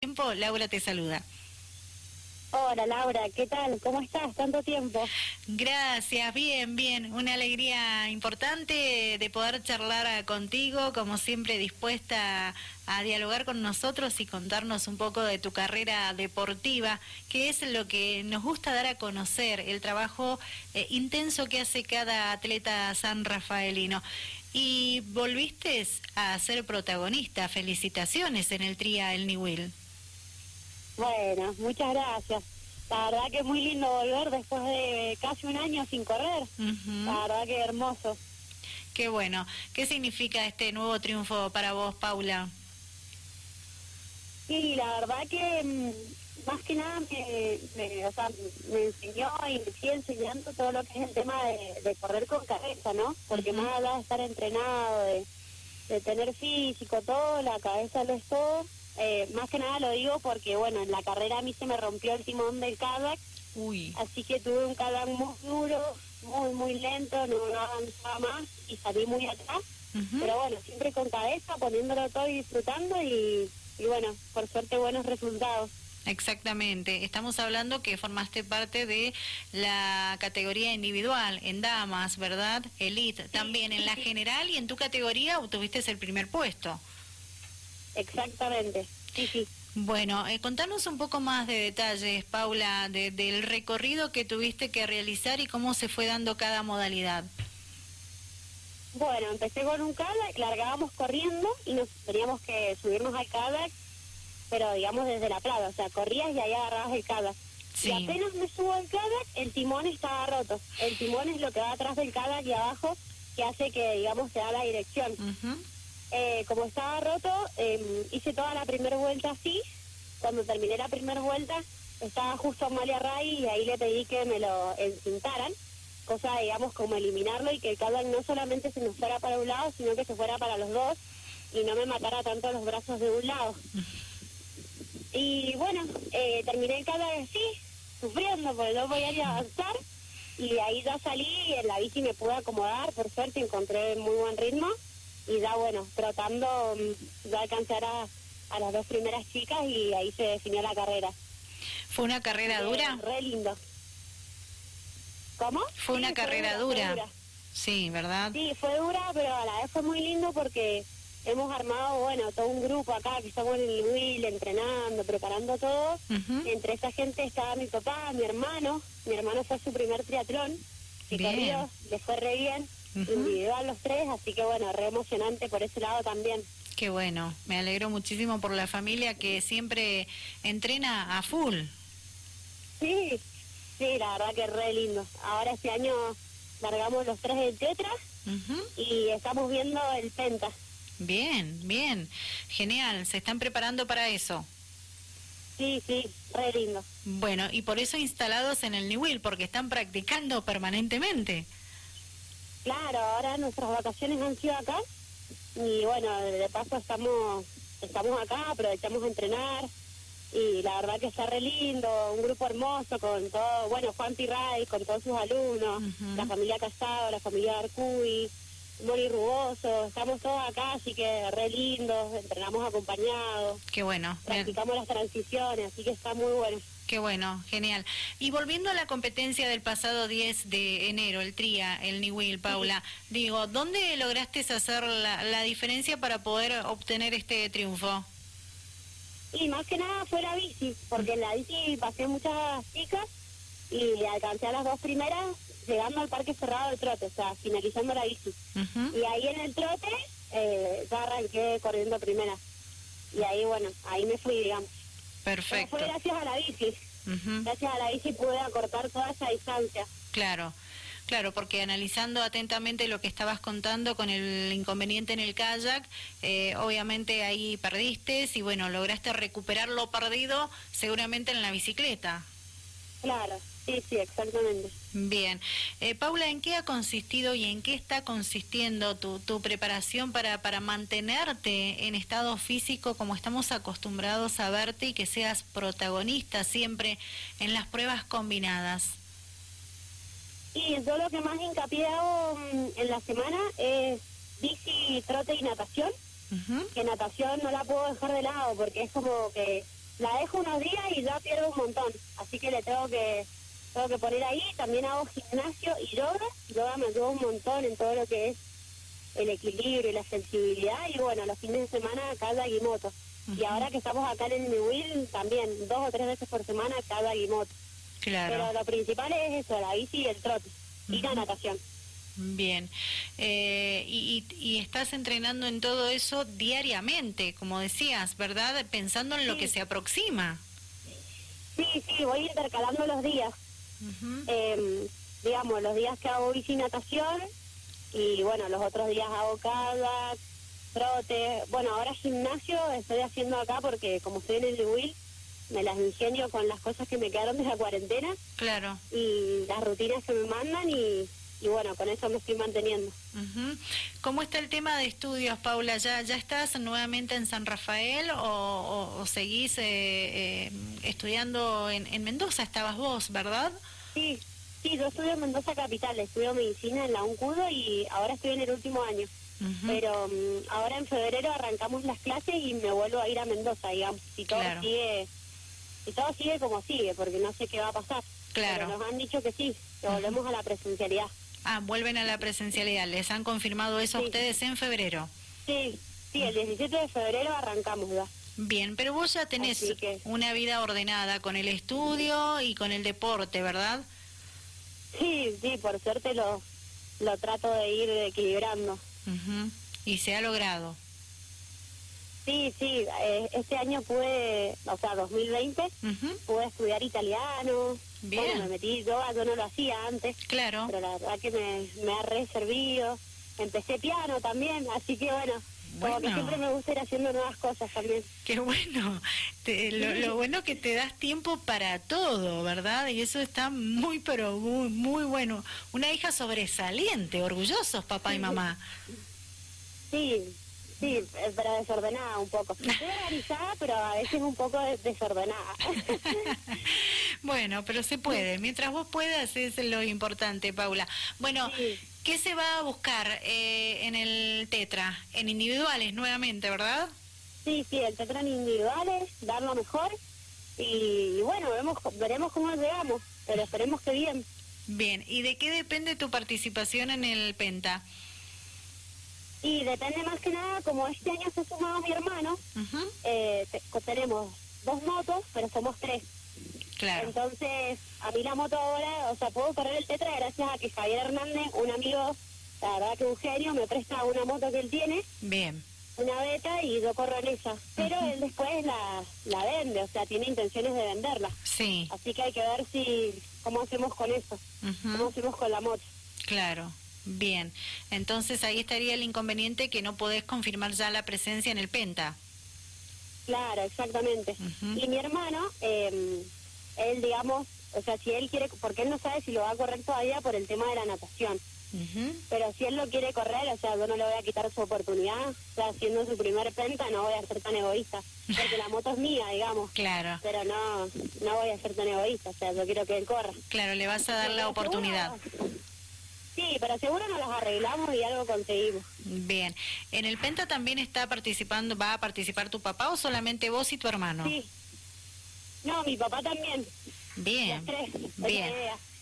tiempo, Laura te saluda. Hola Laura, ¿qué tal? ¿Cómo estás? Tanto tiempo. Gracias, bien, bien. Una alegría importante de poder charlar contigo, como siempre dispuesta a dialogar con nosotros y contarnos un poco de tu carrera deportiva, que es lo que nos gusta dar a conocer, el trabajo eh, intenso que hace cada atleta san rafaelino. Y volviste a ser protagonista. Felicitaciones en el TRIA El Niwil. Bueno, muchas gracias. La verdad que es muy lindo volver después de casi un año sin correr. La verdad que hermoso. Qué bueno. ¿Qué significa este nuevo triunfo para vos, Paula? Sí, la verdad que mm, más que nada me, o sea, me enseñó y me sigue enseñando todo lo que es el tema de, correr con cabeza, ¿no? Porque más allá de estar entrenado, de, de tener físico, todo, la cabeza lo es todo eh, más que nada lo digo porque, bueno, en la carrera a mí se me rompió el timón del kayak. Uy. Así que tuve un kayak muy duro, muy, muy lento, no, avanzaba más y salí muy atrás. Pero bueno, siempre con cabeza, poniéndolo todo y disfrutando y, y bueno, por suerte buenos resultados. Exactamente, estamos hablando que formaste parte de la categoría individual en damas, ¿verdad? Elite, también en la general y en tu categoría obtuviste el primer puesto. Exactamente, sí, sí. Bueno, eh, contanos un poco más de detalles, Paula, del recorrido que tuviste que realizar y cómo se fue dando cada modalidad. Bueno, empecé con un kayak, largábamos corriendo y nos teníamos que subirnos al kayak, pero digamos desde la playa, o sea, corrías y ahí agarrabas el kayak. Y apenas me subo al kayak, el timón estaba roto. El timón es lo que va atrás del kayak y abajo, que hace que, digamos, se da la dirección. Eh, como estaba roto, em, hice toda la primera vuelta así. Cuando terminé la primera vuelta, estaba justo Amalia Ray y ahí le pedí que me lo encintaran, cosa, digamos, como eliminarlo y que el cable no solamente se nos fuera para un lado, sino que se fuera para los dos y no me matara tanto los brazos de un lado. Y bueno, eh, terminé el cable así, sufriendo porque no podía ni avanzar. Y ahí ya salí y en la bici me pude acomodar, por suerte encontré muy buen ritmo y ya bueno, tratando de alcanzar a, las dos primeras chicas y ahí se definió la carrera. ¿Fue una carrera dura? Re lindo. ¿Cómo? Fue una carrera dura. Sí, ¿verdad? Sí, fue dura, pero a la vez fue muy lindo porque hemos armado, bueno, todo un grupo acá que estamos en el Will, entrenando, preparando todo. Entre esa gente estaba mi papá, mi hermano. Mi hermano fue su primer triatlón, que corrió, le fue re bien individual los tres, así que bueno, re emocionante por ese lado también. Qué bueno, me alegro muchísimo por la familia que siempre entrena a full. Sí, sí, la verdad que re lindo. Ahora este año largamos los tres del Tetra y estamos viendo el Penta. Bien, bien, genial, se están preparando para eso. Sí, sí, re lindo. Bueno, y por eso instalados en el New Will, porque están practicando permanentemente. Claro, ahora nuestras vacaciones han sido acá y bueno, de paso estamos estamos acá, aprovechamos a entrenar y la verdad que está re lindo, un grupo hermoso con todo, bueno, Juan Tirray con todos sus alumnos, la familia Casado, la familia Arcuy, Mori Ruboso, estamos todos acá, así que re lindos, entrenamos acompañados. Qué bueno. Practicamos las transiciones, así que está muy bueno. Qué bueno, genial. Y volviendo a la competencia del pasado 10 de enero, el TRIA, el Niwil, Paula, digo, ¿dónde lograste hacer la, diferencia para poder obtener este triunfo? Y más que nada fue la bici, porque en la bici pasé muchas chicas y alcancé a las dos primeras llegando al parque cerrado del trote, o sea, finalizando la bici. Y ahí en el trote eh, ya arranqué corriendo primera. Y ahí, bueno, ahí me fui, digamos. Perfecto. fue gracias a la bici. Gracias a la bici pude acortar toda esa distancia. Claro. Claro, porque analizando atentamente lo que estabas contando con el inconveniente en el kayak, eh, obviamente ahí perdiste y bueno, lograste recuperar lo perdido seguramente en la bicicleta. Claro, Sí, sí, exactamente. Bien. Eh, Paula, ¿en qué ha consistido y en qué está consistiendo tu, tu preparación para, para mantenerte en estado físico como estamos acostumbrados a verte y que seas protagonista siempre en las pruebas combinadas? Y yo lo que más hincapié hago mm, en la semana es bici, trote y natación. Que natación no la puedo dejar de lado porque es como que la dejo unos días y ya pierdo un montón. Así que le tengo que tengo que poner ahí. También hago gimnasio y yoga. Yoga me ayuda un montón en todo lo que es el equilibrio y la sensibilidad. Y bueno, los fines de semana cada guimoto. Y ahora que estamos acá en el New también dos o tres veces por semana cada guimoto. Claro. Pero lo principal es eso, la bici y el trote. Y la natación. Bien. Eh, y, y, estás entrenando en todo eso diariamente, como decías, ¿verdad? Pensando en lo que se aproxima. Sí, sí, voy intercalando los días. Em, digamos, los días que hago bici natación y bueno, los otros días hago kayak, trote. Bueno, ahora gimnasio estoy haciendo acá porque como estoy en el Will, me las ingenio con las cosas que me quedaron de la cuarentena. Claro. Y las rutinas que me mandan y, y bueno, con eso me estoy manteniendo. ¿Cómo está el tema de estudios, Paula? ¿Ya, ya estás nuevamente en San Rafael o, seguís eh, eh, estudiando en, en, Mendoza? Estabas vos, ¿verdad? Sí, sí, yo estudio en Mendoza Capital, estudio medicina en la UNCUDO y ahora estoy en el último año. Pero mm, ahora en febrero arrancamos las clases y me vuelvo a ir a Mendoza, digamos, si todo sigue si todo sigue como sigue, porque no sé qué va a pasar. Claro. Pero nos han dicho que sí, que volvemos a la presencialidad. Ah, vuelven a la presencialidad. ¿Les han confirmado eso a ustedes en febrero? Sí, sí, el 17 de febrero arrancamos ya. Bien, pero vos ya tenés una vida ordenada con el estudio y con el deporte, ¿verdad? Sí, sí, por suerte lo, lo trato de ir equilibrando. Y se ha logrado. Sí, sí, eh, este año pude, o sea, 2020, pude estudiar italiano. Bien. me metí yoga, yo no lo hacía antes. Claro. Pero la verdad que me, me ha reservido. Empecé piano también, así que bueno, Como que siempre me gusta ir haciendo nuevas cosas también. Qué bueno. lo, lo, bueno que te das tiempo para todo, ¿verdad? Y eso está muy, pero muy, muy bueno. Una hija sobresaliente, orgullosos papá y mamá. Sí, Sí, pero desordenada un poco. Estoy organizada, pero a veces un poco desordenada. bueno, pero se puede. Mientras vos puedas es lo importante, Paula. Bueno, ¿qué se va a buscar eh, en el Tetra? En individuales nuevamente, ¿verdad? Sí, sí, el Tetra en individuales, dar lo mejor. Y, bueno, vemos, veremos cómo llegamos, pero esperemos que bien. Bien, ¿y de qué depende tu participación en el Penta? Y depende más que nada, como este año se sumado mi hermano, eh, tenemos dos motos, pero somos tres. Claro. Entonces, a mí la moto ahora, o sea, puedo correr el Tetra gracias a que Javier Hernández, un amigo, la verdad que Eugenio, me presta una moto que él tiene. Bien. Una beta y yo corro en esa. Pero él después la, la vende, o sea, tiene intenciones de venderla. Sí. Así que hay que ver si cómo hacemos con eso, cómo hacemos con la moto. Claro. Bien, entonces ahí estaría el inconveniente que no podés confirmar ya la presencia en el Penta. Claro, exactamente. Y mi hermano, eh, él, digamos, o sea, si él quiere, porque él no sabe si lo va a correr todavía por el tema de la natación. Pero si él lo quiere correr, o sea, yo no le voy a quitar su oportunidad. O sea, haciendo su primer penta, no voy a ser tan egoísta. Porque la moto es mía, digamos. Claro. Pero no, no voy a ser tan egoísta. O sea, yo quiero que él corra. Claro, le vas a dar la oportunidad. Sí, pero seguro nos las arreglamos y algo conseguimos. Bien. ¿En el Penta también está participando, va a participar tu papá o solamente vos y tu hermano? Sí. No, mi papá también. Bien. tres. Bien.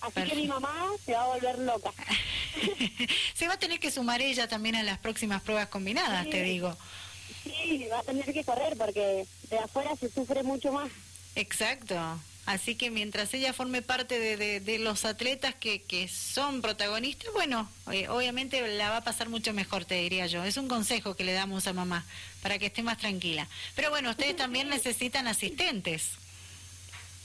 Así que mi mamá se va a volver loca. se va a tener que sumar ella también a las próximas pruebas combinadas, te digo. Sí, va a tener que correr porque de afuera se sufre mucho más. Exacto. Así que mientras ella forme parte de, de, los atletas que, que, son protagonistas, bueno, eh, obviamente la va a pasar mucho mejor, te diría yo. Es un consejo que le damos a mamá para que esté más tranquila. Pero bueno, ustedes también necesitan asistentes.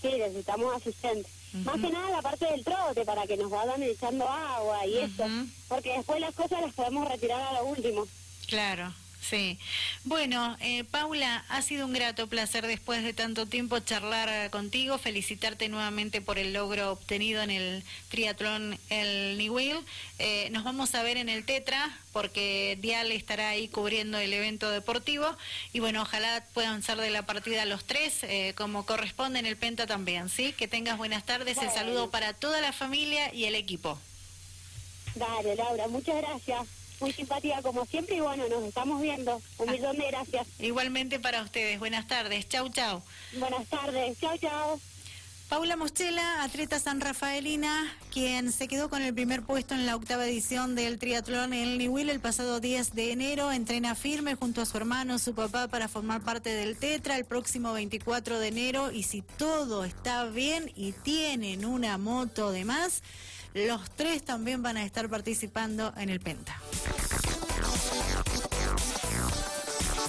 Sí, necesitamos asistentes. Más que nada la parte del trote, para que nos vayan echando agua y eso. Porque después las cosas las podemos retirar a lo último. Claro. Sí. Bueno, eh, Paula, ha sido un grato placer después de tanto tiempo charlar contigo, felicitarte nuevamente por el logro obtenido en el triatlón el Niwil. Eh, nos vamos a ver en el Tetra porque Dial estará ahí cubriendo el evento deportivo y bueno, ojalá puedan ser de la partida los tres eh, como corresponde en el Penta también, ¿sí? Que tengas buenas tardes, el saludo para toda la familia y el equipo. Dale, Laura, muchas gracias. Muy simpática como siempre y bueno, nos estamos viendo. Un ah. millón de gracias. Igualmente para ustedes. Buenas tardes. Chau, chau. Buenas tardes. Chau, chau. Paula Moschela, atleta san rafaelina, quien se quedó con el primer puesto en la octava edición del triatlón en Niwil el pasado 10 de enero, entrena firme junto a su hermano, su papá, para formar parte del Tetra el próximo 24 de enero y si todo está bien y tienen una moto de más, los tres también van a estar participando en el Penta.